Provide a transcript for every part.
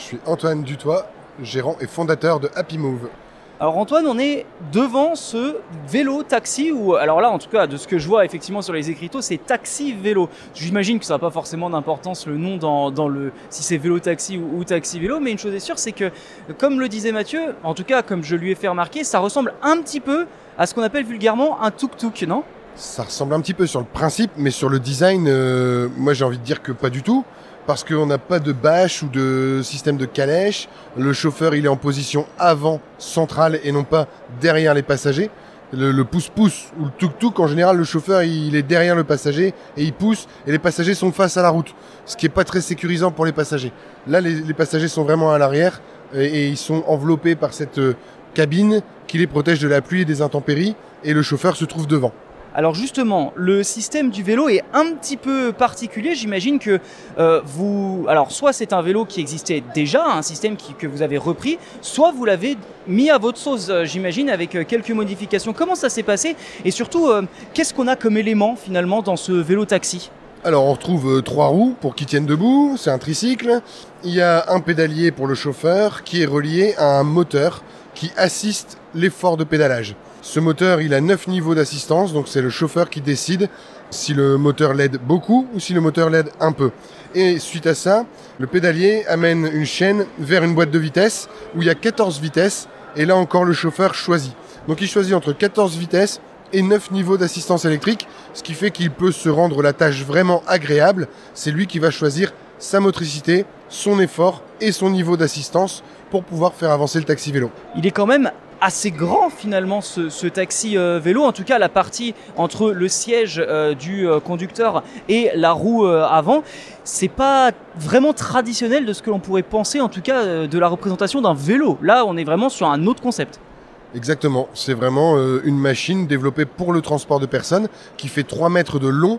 Je suis Antoine Dutoit, gérant et fondateur de Happy Move. Alors Antoine, on est devant ce vélo taxi ou alors là en tout cas de ce que je vois effectivement sur les écriteaux, c'est taxi vélo. J'imagine que ça n'a pas forcément d'importance le nom dans, le si c'est vélo taxi ou, taxi vélo, mais une chose est sûre, c'est que comme le disait Mathieu, en tout cas comme je lui ai fait remarquer, ça ressemble un petit peu à ce qu'on appelle vulgairement un tuk-tuk, non? Ça ressemble un petit peu sur le principe, mais sur le design, euh, moi j'ai envie de dire que pas du tout parce qu'on n'a pas de bâche ou de système de calèche. Le chauffeur, il est en position avant, centrale, et non pas derrière les passagers. Le pouce-pouce ou le tuk-tuk, en général, le chauffeur, il est derrière le passager et il pousse, et les passagers sont face à la route, ce qui est pas très sécurisant pour les passagers. Là, les, passagers sont vraiment à l'arrière et, et, ils sont enveloppés par cette euh, cabine qui les protège de la pluie et des intempéries, et le chauffeur se trouve devant. Alors justement, le système du vélo est un petit peu particulier. J'imagine que euh, vous, alors soit c'est un vélo qui existait déjà, un système que vous avez repris, soit vous l'avez mis à votre sauce, euh, j'imagine, avec euh, quelques modifications. Comment ça s'est passé? Et surtout, qu'est-ce qu'on a comme élément finalement dans ce vélo taxi? Alors on retrouve trois roues pour qu'ils tiennent debout, c'est un tricycle. Il y a un pédalier pour le chauffeur qui est relié à un moteur qui assiste l'effort de pédalage. Ce moteur, il a 9 niveaux d'assistance, donc c'est le chauffeur qui décide si le moteur l'aide beaucoup ou si le moteur l'aide un peu. Et suite à ça, le pédalier amène une chaîne vers une boîte de vitesse où il y a 14 vitesses et là encore le chauffeur choisit. Donc il choisit entre 14 vitesses et 9 niveaux d'assistance électrique, ce qui fait qu'il peut se rendre la tâche vraiment agréable. C'est lui qui va choisir sa motricité, son effort et son niveau d'assistance pour pouvoir faire avancer le taxi vélo. Il est quand même assez grand finalement ce, taxi euh, vélo, en tout cas la partie entre le siège euh, du euh, conducteur et la roue avant, c'est pas vraiment traditionnel de ce que l'on pourrait penser en tout cas de la représentation d'un vélo. Là, on est vraiment sur un autre concept. Exactement, c'est vraiment une machine développée pour le transport de personnes qui fait 3 mètres de long.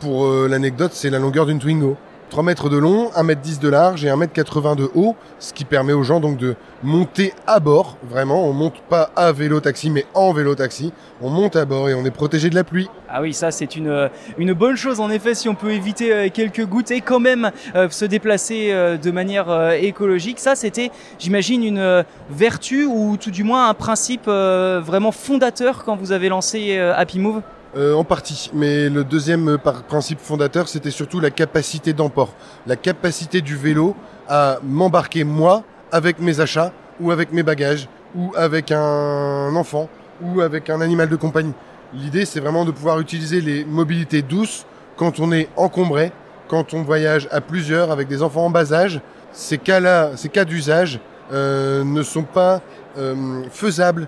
Pour l'anecdote, c'est la longueur d'une Twingo. 3 mètres de long, 1 mètre 10 de large et 1 mètre 80 de haut, ce qui permet aux gens donc de monter à bord, vraiment, on monte pas à vélo taxi mais en vélo taxi, on monte à bord et on est protégé de la pluie. Ah oui, ça c'est une, euh, une bonne chose en effet si on peut éviter euh, quelques gouttes et quand même euh, se déplacer de manière écologique. Ça c'était, j'imagine, une vertu ou tout du moins un principe vraiment fondateur quand vous avez lancé Happy Move? Euh, en partie, mais le deuxième euh, principe fondateur, c'était surtout la capacité d'emport, la capacité du vélo à m'embarquer moi avec mes achats ou avec mes bagages ou avec un enfant ou avec un animal de compagnie. L'idée, c'est vraiment de pouvoir utiliser les mobilités douces quand on est encombré, quand on voyage à plusieurs avec des enfants en bas âge. Ces cas-là, ces cas d'usage euh, ne sont pas faisables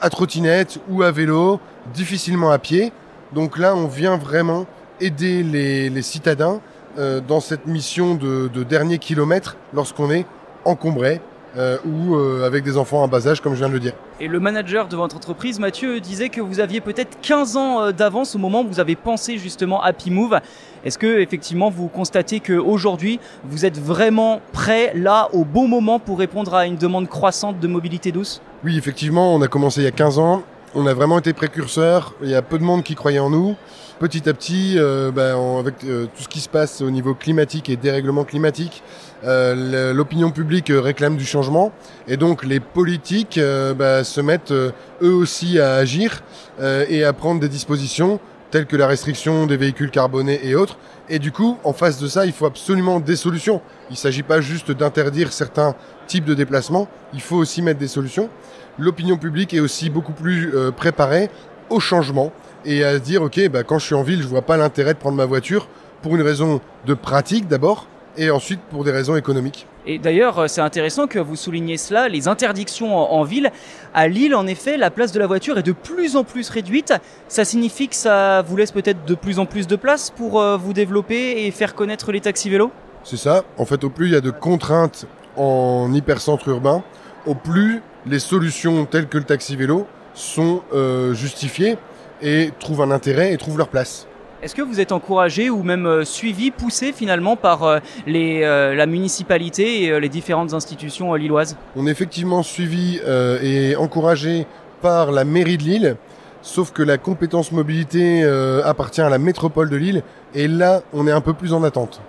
à trottinette ou à vélo, difficilement à pied. Donc là, on vient vraiment aider les, citadins euh, dans cette mission de, dernier kilomètre lorsqu'on est encombré euh, ou euh, avec des enfants en bas âge, comme je viens de le dire. Et le manager de votre entreprise, Mathieu, disait que vous aviez peut-être 15 ans d'avance au moment où vous avez pensé justement Happy Move. Est-ce que effectivement vous constatez qu'aujourd'hui vous êtes vraiment prêt là au bon moment pour répondre à une demande croissante de mobilité douce? Oui, effectivement, on a commencé il y a 15 ans on a vraiment été précurseurs. Il y a peu de monde qui croyait en nous. Petit à petit, euh, ben, avec euh, tout ce qui se passe au niveau climatique et dérèglement climatique, euh, l'opinion publique réclame du changement et donc les politiques ben, se mettent eux aussi à agir et à prendre des dispositions telles que la restriction des véhicules carbonés et autres. Et du coup, en face de ça, il faut absolument des solutions. Il ne s'agit pas juste d'interdire certains types de déplacements, il faut aussi mettre des solutions l'opinion publique est aussi beaucoup plus euh, préparée au changement et à se dire ok bah, quand je suis en ville je vois pas l'intérêt de prendre ma voiture pour une raison de pratique d'abord et ensuite pour des raisons économiques. Et d'ailleurs, euh, c'est intéressant que vous souligniez cela, les interdictions en, ville. À Lille, en effet, la place de la voiture est de plus en plus réduite. Ça signifie que ça vous laisse peut-être de plus en plus de place pour euh, vous développer et faire connaître les taxis vélos? C'est ça. En fait, au plus il y a de contraintes en hypercentre urbain, au plus les solutions telles que le taxi vélo sont euh, justifiées et trouvent un intérêt et trouvent leur place. Est-ce que vous êtes encouragé ou même euh, suivi, poussé finalement par euh, les, la municipalité et les différentes institutions lilloises? On est effectivement suivi et encouragé par la mairie de Lille, sauf que la compétence mobilité appartient à la métropole de Lille et là on est un peu plus en attente.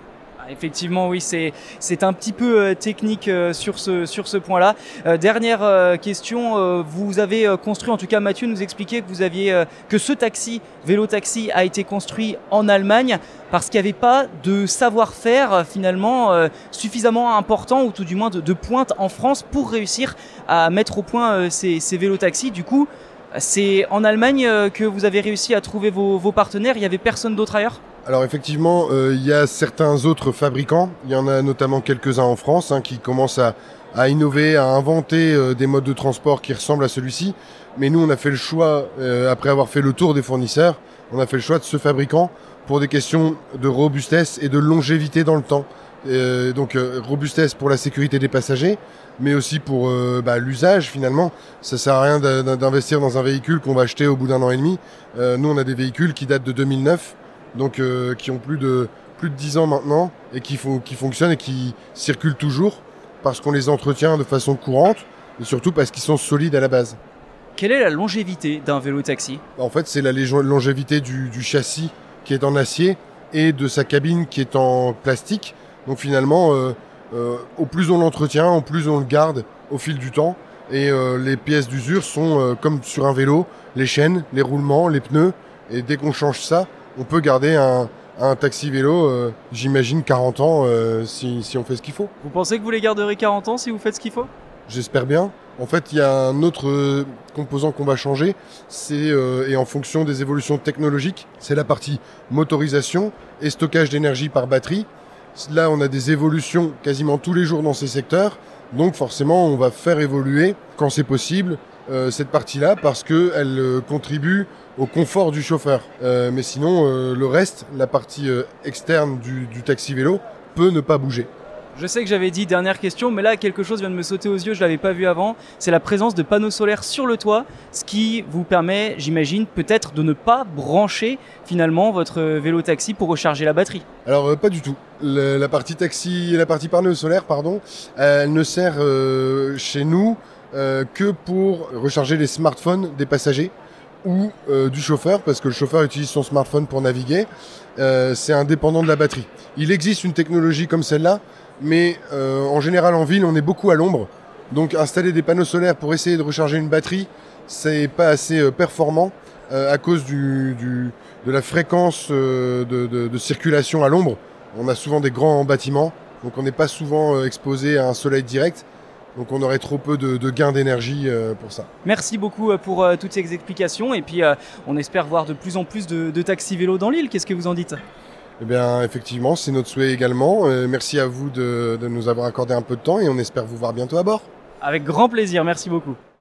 Effectivement, oui, c'est c'est un petit peu euh, technique euh, sur ce sur ce point-là. Euh, dernière question, vous avez construit, en tout cas, Mathieu nous expliquait que vous aviez que ce taxi, vélo taxi, a été construit en Allemagne parce qu'il n'y avait pas de savoir-faire finalement suffisamment important ou tout du moins de, pointe en France pour réussir à mettre au point ces, ces vélos taxis. Du coup, c'est en Allemagne que vous avez réussi à trouver vos, vos partenaires. Il y avait personne d'autre ailleurs? Alors effectivement, euh, il y a certains autres fabricants, il y en a notamment quelques-uns en France hein, qui commencent à, innover, à inventer euh, des modes de transport qui ressemblent à celui-ci. Mais nous, on a fait le choix, euh, après avoir fait le tour des fournisseurs, on a fait le choix de ce fabricant pour des questions de robustesse et de longévité dans le temps. Donc robustesse pour la sécurité des passagers, mais aussi pour bah, l'usage finalement. Ça sert à rien d'in- d'investir dans un véhicule qu'on va acheter au bout d'un an et demi. Nous, on a des véhicules qui datent de 2009, donc euh, qui ont plus de plus de 10 ans maintenant et qui, font, qui fonctionnent et qui circulent toujours parce qu'on les entretient de façon courante et surtout parce qu'ils sont solides à la base. Quelle est la longévité d'un vélo taxi? En fait, c'est la longévité du, du châssis qui est en acier et de sa cabine qui est en plastique. Donc finalement, euh, euh, au plus on l'entretient, au plus on le garde au fil du temps. Et euh, les pièces d'usure sont comme sur un vélo, les chaînes, les roulements, les pneus. Et dès qu'on change ça, on peut garder un, un taxi vélo, euh, j'imagine 40 ans euh, si, si on fait ce qu'il faut. Vous pensez que vous les garderez 40 ans si vous faites ce qu'il faut? J'espère bien. En fait, il y a un autre euh, composant qu'on va changer, c'est euh, et en fonction des évolutions technologiques, c'est la partie motorisation et stockage d'énergie par batterie. Là, on a des évolutions quasiment tous les jours dans ces secteurs, donc forcément, on va faire évoluer quand c'est possible euh, cette partie-là parce que elle euh, contribue au confort du chauffeur. Euh, mais sinon, le reste, la partie externe du, du taxi vélo, peut ne pas bouger. Je sais que j'avais dit dernière question, mais là quelque chose vient de me sauter aux yeux, je l'avais pas vu avant. C'est la présence de panneaux solaires sur le toit, ce qui vous permet, j'imagine, peut-être de ne pas brancher finalement votre vélo taxi pour recharger la batterie. Alors euh, pas du tout. La partie taxi, la partie panneau solaire, pardon, elle ne sert euh, chez nous euh, que pour recharger les smartphones des passagers ou euh, du chauffeur, parce que le chauffeur utilise son smartphone pour naviguer. Euh, c'est indépendant de la batterie. Il existe une technologie comme celle-là, mais euh, en général en ville, on est beaucoup à l'ombre. Donc installer des panneaux solaires pour essayer de recharger une batterie, c'est pas assez euh, performant euh, à cause du, du- de la fréquence euh, de, de- de circulation à l'ombre. On a souvent des grands bâtiments, donc on n'est pas souvent exposé à un soleil direct. Donc on aurait trop peu de, de gains d'énergie euh, pour ça. Merci beaucoup euh, pour euh, toutes ces explications et puis on espère voir de plus en plus de, de taxis vélos dans l'île. Qu'est-ce que vous en dites? Eh bien effectivement, c'est notre souhait également. Euh, merci à vous de, de nous avoir accordé un peu de temps et on espère vous voir bientôt à bord. Avec grand plaisir, merci beaucoup.